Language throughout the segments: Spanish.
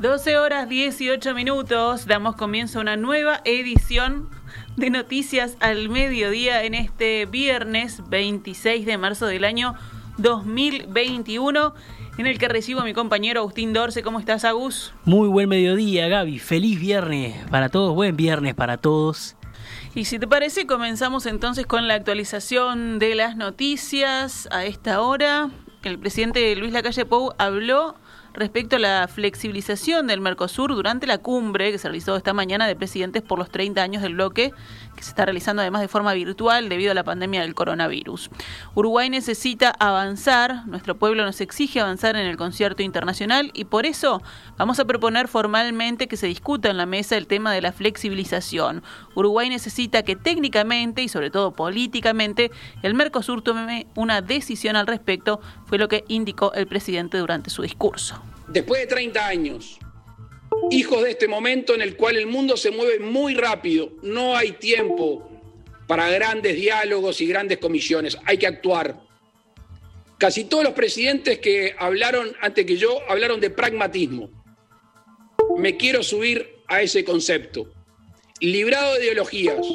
12 horas 18 minutos, damos comienzo a una nueva edición de Noticias al Mediodía en este viernes 26 de marzo del año 2021, en el que recibo a mi compañero Agustín Dorce. ¿Cómo estás, Agus? Muy buen mediodía, Gaby. Feliz viernes para todos, buen viernes para todos. Y si te parece, comenzamos entonces con la actualización de las noticias a esta hora. El presidente Luis Lacalle Pou habló respecto a la flexibilización del Mercosur durante la cumbre que se realizó esta mañana de presidentes por los 30 años del bloque, que se está realizando además de forma virtual debido a la pandemia del coronavirus. Uruguay necesita avanzar, nuestro pueblo nos exige avanzar en el concierto internacional y por eso vamos a proponer formalmente que se discuta en la mesa el tema de la flexibilización. Uruguay necesita que técnicamente y sobre todo políticamente el Mercosur tome una decisión al respecto, fue lo que indicó el presidente durante su discurso después de 30 años, hijos de este momento en el cual el mundo se mueve muy rápido, no hay tiempo para grandes diálogos y grandes comisiones, hay que actuar. Casi todos los presidentes que hablaron antes que yo hablaron de pragmatismo. Me quiero subir a ese concepto. Librado de ideologías,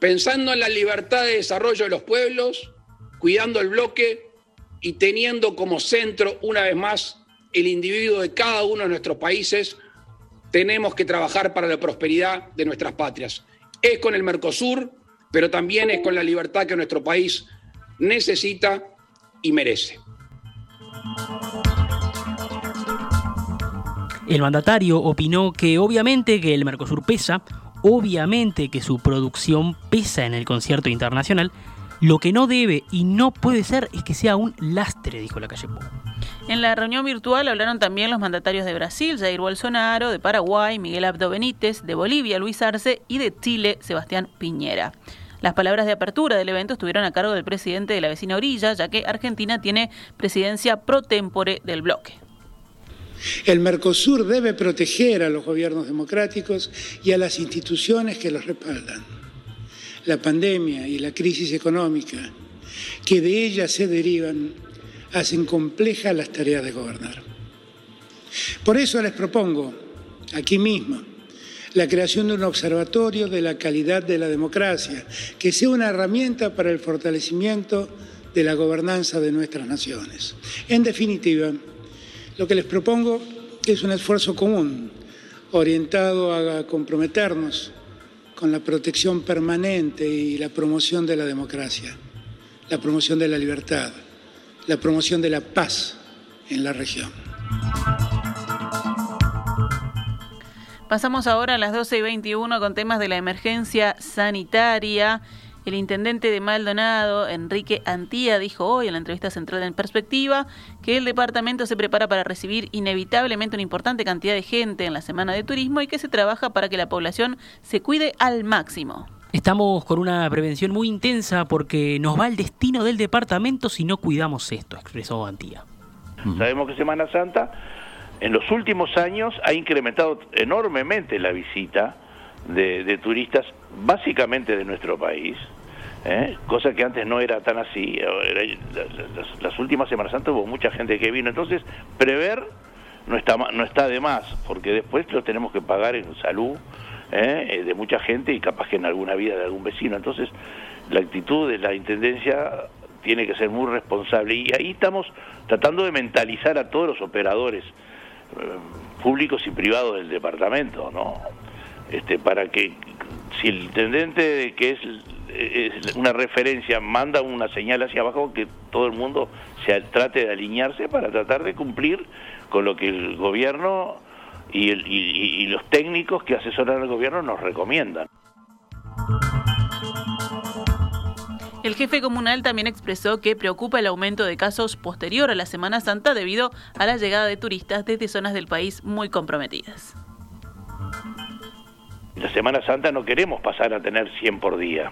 pensando en la libertad de desarrollo de los pueblos, cuidando el bloque y teniendo como centro, una vez más, el individuo de cada uno de nuestros países, tenemos que trabajar para la prosperidad de nuestras patrias. Es con el Mercosur, pero también es con la libertad que nuestro país necesita y merece. El mandatario opinó que obviamente que el Mercosur pesa, obviamente que su producción pesa en el concierto internacional, lo que no debe y no puede ser es que sea un lastre, dijo la calle Pou. En la reunión virtual hablaron también los mandatarios de Brasil, Jair Bolsonaro, de Paraguay, Miguel Abdo Benítez, de Bolivia, Luis Arce y de Chile, Sebastián Piñera. Las palabras de apertura del evento estuvieron a cargo del presidente de la vecina orilla, ya que Argentina tiene presidencia pro tempore del bloque. El Mercosur debe proteger a los gobiernos democráticos y a las instituciones que los respaldan. La pandemia y la crisis económica que de ella se derivan hacen complejas las tareas de gobernar. Por eso les propongo, aquí mismo, la creación de un observatorio de la calidad de la democracia, que sea una herramienta para el fortalecimiento de la gobernanza de nuestras naciones. En definitiva, lo que les propongo es un esfuerzo común, orientado a comprometernos con la protección permanente y la promoción de la democracia, la promoción de la libertad la promoción de la paz en la región. Pasamos ahora a las 12 y 21 con temas de la emergencia sanitaria. El intendente de Maldonado, Enrique Antía, dijo hoy en la entrevista central en Perspectiva que el departamento se prepara para recibir inevitablemente una importante cantidad de gente en la semana de turismo y que se trabaja para que la población se cuide al máximo. Estamos con una prevención muy intensa porque nos va el destino del departamento si no cuidamos esto, expresó Antía. Sabemos que Semana Santa en los últimos años ha incrementado enormemente la visita de, turistas, básicamente de nuestro país, ¿eh? cosa que antes no era tan así. las, las, últimas Semanas Santas hubo mucha gente que vino, entonces prever no está, no está de más, porque después lo tenemos que pagar en salud ¿eh? Eh, de mucha gente y capaz que en alguna vida de algún vecino. Entonces, la actitud de la Intendencia tiene que ser muy responsable y ahí estamos tratando de mentalizar a todos los operadores eh, públicos y privados del departamento, ¿no? Este, para que si el intendente que es, es, una referencia manda una señal hacia abajo que todo el mundo se trate de alinearse para tratar de cumplir con lo que el gobierno y, los técnicos que asesoran al gobierno nos recomiendan. El jefe comunal también expresó que preocupa el aumento de casos posterior a la Semana Santa debido a la llegada de turistas desde zonas del país muy comprometidas. La Semana Santa no queremos pasar a tener 100 por día.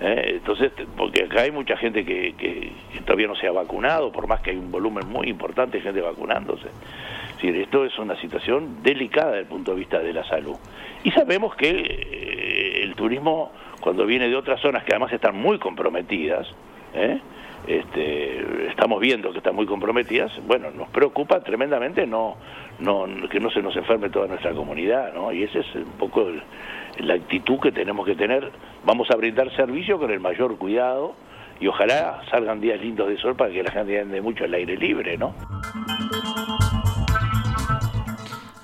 ¿eh? Entonces, porque acá hay mucha gente que, que, todavía no se ha vacunado, por más que hay un volumen muy importante de gente vacunándose esto es una situación delicada desde el punto de vista de la salud. Y sabemos que eh, el turismo, cuando viene de otras zonas que además están muy comprometidas, ¿eh? este, estamos viendo que están muy comprometidas, bueno, nos preocupa tremendamente no, no, que no se nos enferme toda nuestra comunidad, ¿no? Y esa es un poco la actitud que tenemos que tener. Vamos a brindar servicio con el mayor cuidado y ojalá salgan días lindos de sol para que la gente ande mucho al aire libre, ¿no?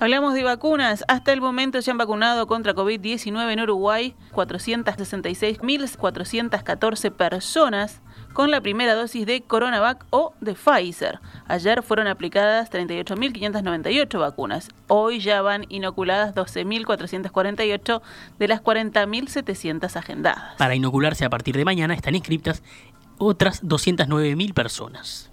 Hablamos de vacunas. Hasta el momento se han vacunado contra COVID-19 en Uruguay 466.414 personas con la primera dosis de Coronavac o de Pfizer. Ayer fueron aplicadas 38.598 vacunas. Hoy ya van inoculadas 12.448 de las 40.700 agendadas. Para inocularse a partir de mañana están inscritas otras 209.000 personas.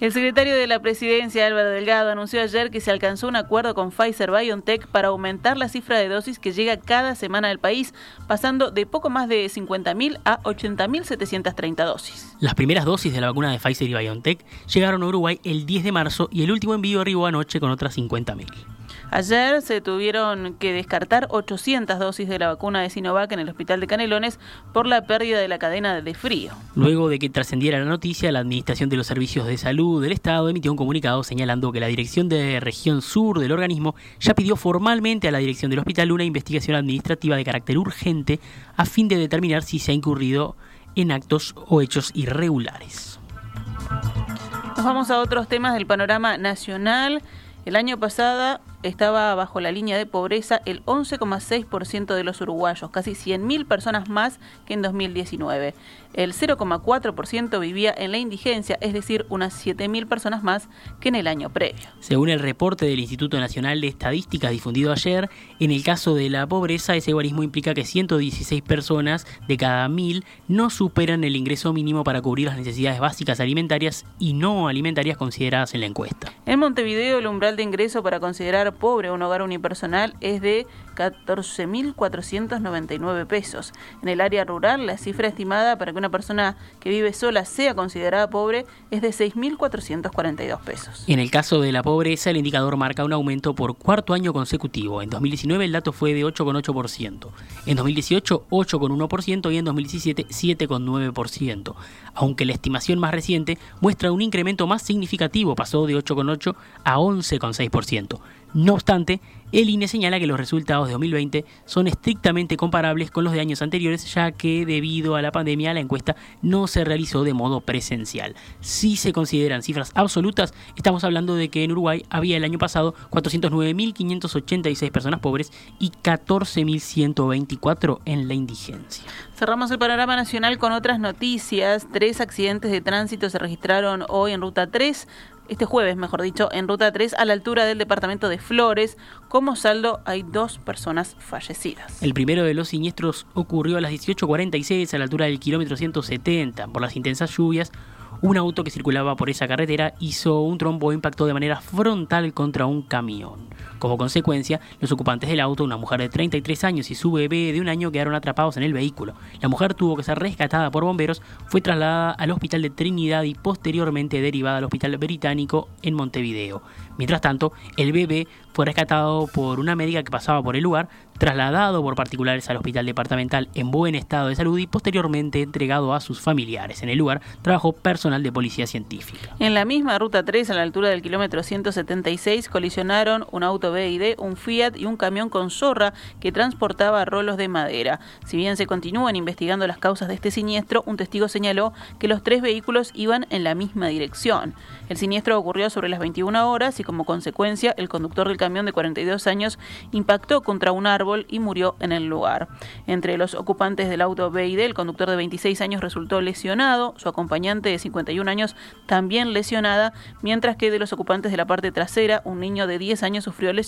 El secretario de la Presidencia, Álvaro Delgado, anunció ayer que se alcanzó un acuerdo con Pfizer BioNTech para aumentar la cifra de dosis que llega cada semana al país, pasando de poco más de 50.000 a 80.730 dosis. Las primeras dosis de la vacuna de Pfizer y BioNTech llegaron a Uruguay el 10 de marzo y el último envío arribó anoche con otras 50.000. Ayer se tuvieron que descartar 800 dosis de la vacuna de Sinovac en el hospital de Canelones por la pérdida de la cadena de frío. Luego de que trascendiera la noticia, la Administración de los Servicios de Salud del Estado emitió un comunicado señalando que la Dirección de Región Sur del organismo ya pidió formalmente a la Dirección del Hospital una investigación administrativa de carácter urgente a fin de determinar si se ha incurrido en actos o hechos irregulares. Nos vamos a otros temas del panorama nacional. El año pasado estaba bajo la línea de pobreza el 11,6% de los uruguayos, casi 100.000 personas más que en 2019. El 0,4% vivía en la indigencia, es decir, unas 7.000 personas más que en el año previo. Según el reporte del Instituto Nacional de Estadísticas difundido ayer, en el caso de la pobreza, ese guarismo implica que 116 personas de cada 1.000 no superan el ingreso mínimo para cubrir las necesidades básicas alimentarias y no alimentarias consideradas en la encuesta. En Montevideo, el umbral de ingreso para considerar pobre un hogar unipersonal es de 14.499 pesos. En el área rural, la cifra estimada para que una persona que vive sola sea considerada pobre es de 6.442 pesos. En el caso de la pobreza, el indicador marca un aumento por cuarto año consecutivo. En 2019 el dato fue de 8,8%, en 2018 8,1% y en 2017 7,9%, aunque la estimación más reciente muestra un incremento más significativo, pasó de 8,8 a 11,6%. No obstante, el INE señala que los resultados de 2020 son estrictamente comparables con los de años anteriores, ya que debido a la pandemia la encuesta no se realizó de modo presencial. Si se consideran cifras absolutas, estamos hablando de que en Uruguay había el año pasado 409.586 personas pobres y 14.124 en la indigencia. Cerramos el panorama nacional con otras noticias. Tres accidentes de tránsito se registraron hoy en Ruta 3 este jueves, mejor dicho, en Ruta 3 a la altura del departamento de Flores. Como saldo hay dos personas fallecidas. El primero de los siniestros ocurrió a las 18.46 a la altura del kilómetro 170. Por las intensas lluvias, un auto que circulaba por esa carretera hizo un trombo e impactó de manera frontal contra un camión. Como consecuencia, los ocupantes del auto, una mujer de 33 años y su bebé de un año, quedaron atrapados en el vehículo. La mujer tuvo que ser rescatada por bomberos, fue trasladada al hospital de Trinidad y posteriormente derivada al hospital británico en Montevideo. Mientras tanto, el bebé fue rescatado por una médica que pasaba por el lugar, trasladado por particulares al hospital departamental en buen estado de salud y posteriormente entregado a sus familiares. En el lugar trabajó personal de policía científica. En la misma ruta 3, a la altura del kilómetro 176, colisionaron un auto BID, un Fiat y un camión con zorra que transportaba rolos de madera. Si bien se continúan investigando las causas de este siniestro, un testigo señaló que los tres vehículos iban en la misma dirección. El siniestro ocurrió sobre las 21 horas y como consecuencia el conductor del camión de 42 años impactó contra un árbol y murió en el lugar. Entre los ocupantes del auto BID, el conductor de 26 años resultó lesionado, su acompañante de 51 años también lesionada, mientras que de los ocupantes de la parte trasera, un niño de 10 años sufrió lesiones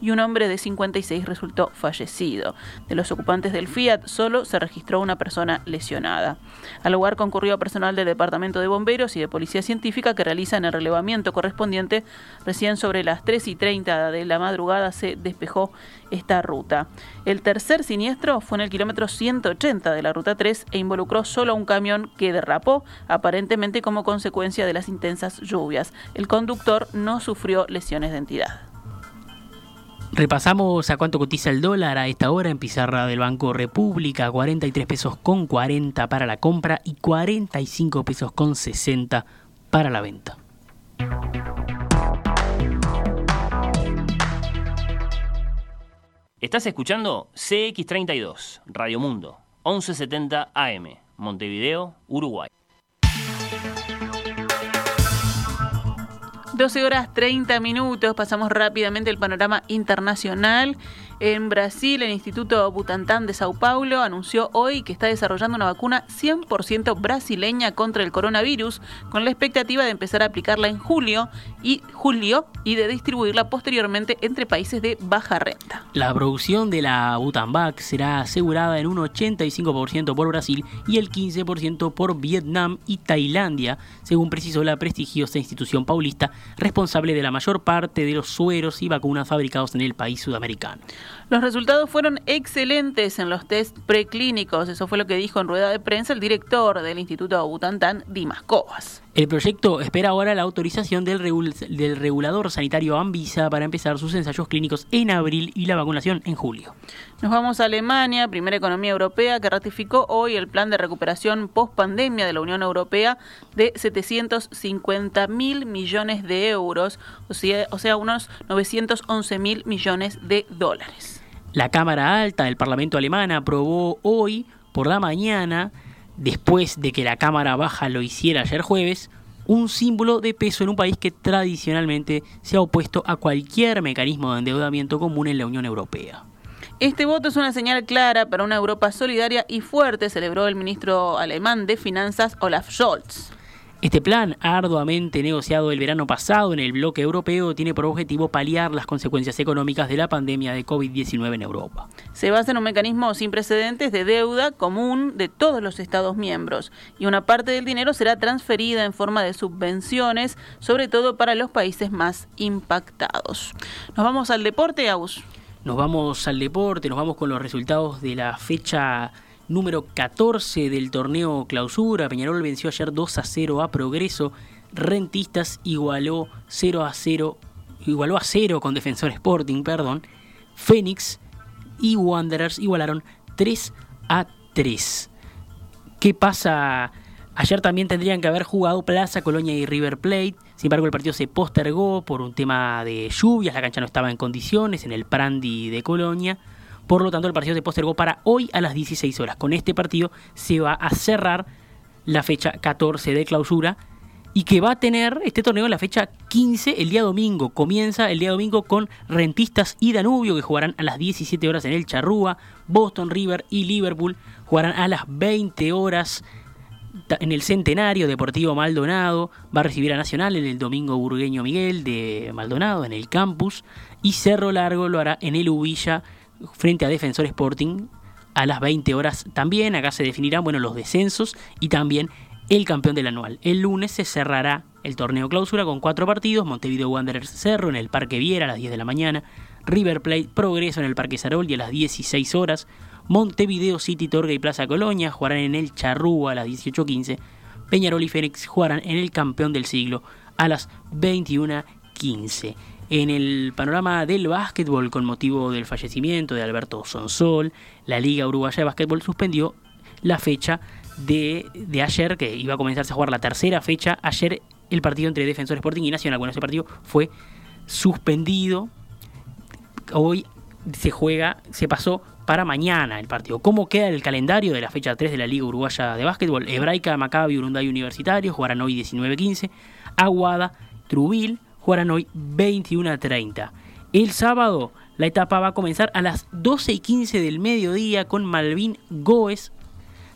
y un hombre de 56 resultó fallecido. De los ocupantes del Fiat solo se registró una persona lesionada. Al lugar concurrió personal del Departamento de Bomberos y de Policía Científica que realizan el relevamiento correspondiente. Recién sobre las 3 y 30 de la madrugada se despejó esta ruta. El tercer siniestro fue en el kilómetro 180 de la ruta 3 e involucró solo un camión que derrapó, aparentemente como consecuencia de las intensas lluvias. El conductor no sufrió lesiones de entidad. Repasamos a cuánto cotiza el dólar a esta hora en pizarra del Banco República, 43 pesos con 40 para la compra y 45 pesos con 60 para la venta. Estás escuchando CX32, Radio Mundo, 1170 AM, Montevideo, Uruguay. 12 horas 30 minutos, pasamos rápidamente el panorama internacional. En Brasil, el Instituto Butantan de Sao Paulo anunció hoy que está desarrollando una vacuna 100% brasileña contra el coronavirus, con la expectativa de empezar a aplicarla en julio y julio y de distribuirla posteriormente entre países de baja renta. La producción de la Butanvac será asegurada en un 85% por Brasil y el 15% por Vietnam y Tailandia, según precisó la prestigiosa institución paulista responsable de la mayor parte de los sueros y vacunas fabricados en el país sudamericano. Los resultados fueron excelentes en los test preclínicos, eso fue lo que dijo en rueda de prensa el director del Instituto Butantan, Dimas Covas. El proyecto espera ahora la autorización del, del, regulador sanitario Anvisa para empezar sus ensayos clínicos en abril y la vacunación en julio. Nos vamos a Alemania, primera economía europea que ratificó hoy el plan de recuperación post pandemia de la Unión Europea de 750 mil millones de euros, o sea, o sea unos 911 mil millones de dólares. La Cámara Alta del Parlamento alemán aprobó hoy por la mañana después de que la Cámara Baja lo hiciera ayer jueves, un símbolo de peso en un país que tradicionalmente se ha opuesto a cualquier mecanismo de endeudamiento común en la Unión Europea. Este voto es una señal clara para una Europa solidaria y fuerte, celebró el ministro alemán de Finanzas Olaf Scholz. Este plan, arduamente negociado el verano pasado en el bloque europeo, tiene por objetivo paliar las consecuencias económicas de la pandemia de COVID-19 en Europa. Se basa en un mecanismo sin precedentes de deuda común de todos los Estados miembros y una parte del dinero será transferida en forma de subvenciones, sobre todo para los países más impactados. Nos vamos al deporte, Aus. Nos vamos al deporte, nos vamos con los resultados de la fecha número 14 del torneo clausura. Peñarol venció ayer 2 a 0 a Progreso. Rentistas igualó 0 a 0, igualó a 0 con Defensor Sporting, perdón. Fénix y Wanderers igualaron 3 a 3. ¿Qué pasa? Ayer también tendrían que haber jugado Plaza, Colonia y River Plate. Sin embargo, el partido se postergó por un tema de lluvias. La cancha no estaba en condiciones en el Prandi de Colonia. Por lo tanto, el partido se postergó para hoy a las 16 horas. Con este partido se va a cerrar la fecha 14 de clausura y que va a tener este torneo en la fecha 15 el día domingo. Comienza el día domingo con Rentistas y Danubio que jugarán a las 17 horas en el Charrúa. Boston River y Liverpool jugarán a las 20 horas en el Centenario Deportivo Maldonado. Va a recibir a Nacional en el domingo burgueño Miguel de Maldonado en el campus. Y Cerro Largo lo hará en el Ubilla frente a Defensor Sporting a las 20 horas también. Acá se definirán bueno, los descensos y también el campeón del anual. El lunes se cerrará el torneo clausura con cuatro partidos. Montevideo Wanderers Cerro en el Parque Viera a las 10 de la mañana. River Plate Progreso en el Parque Sarol y a las 16 horas. Montevideo City Torga y Plaza Colonia jugarán en el Charrúa a las 18.15. Peñarol y Fénix jugarán en el campeón del siglo a las 21.15 en el panorama del básquetbol con motivo del fallecimiento de Alberto Sonsol, la Liga Uruguaya de Básquetbol suspendió la fecha de, ayer, que iba a comenzarse a jugar la tercera fecha. Ayer el partido entre Defensor Sporting y Nacional. Bueno, ese partido fue suspendido. Hoy se juega, se pasó para mañana el partido. ¿Cómo queda el calendario de la fecha 3 de la Liga Uruguaya de Básquetbol? Hebraica, Maccabi, Urunday Universitario jugarán hoy 19-15. Aguada, Trubil, jugarán hoy 21 a 30. El sábado la etapa va a comenzar a las 12 y 15 del mediodía con Malvin Goes.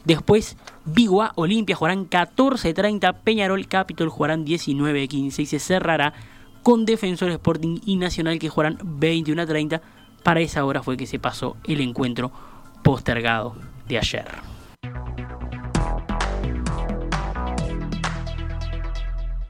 Después Bigua Olimpia jugarán 14.30, Peñarol Capitol jugarán 19.15 y se cerrará con Defensor Sporting y Nacional que jugarán 21.30. Para esa hora fue que se pasó el encuentro postergado de ayer.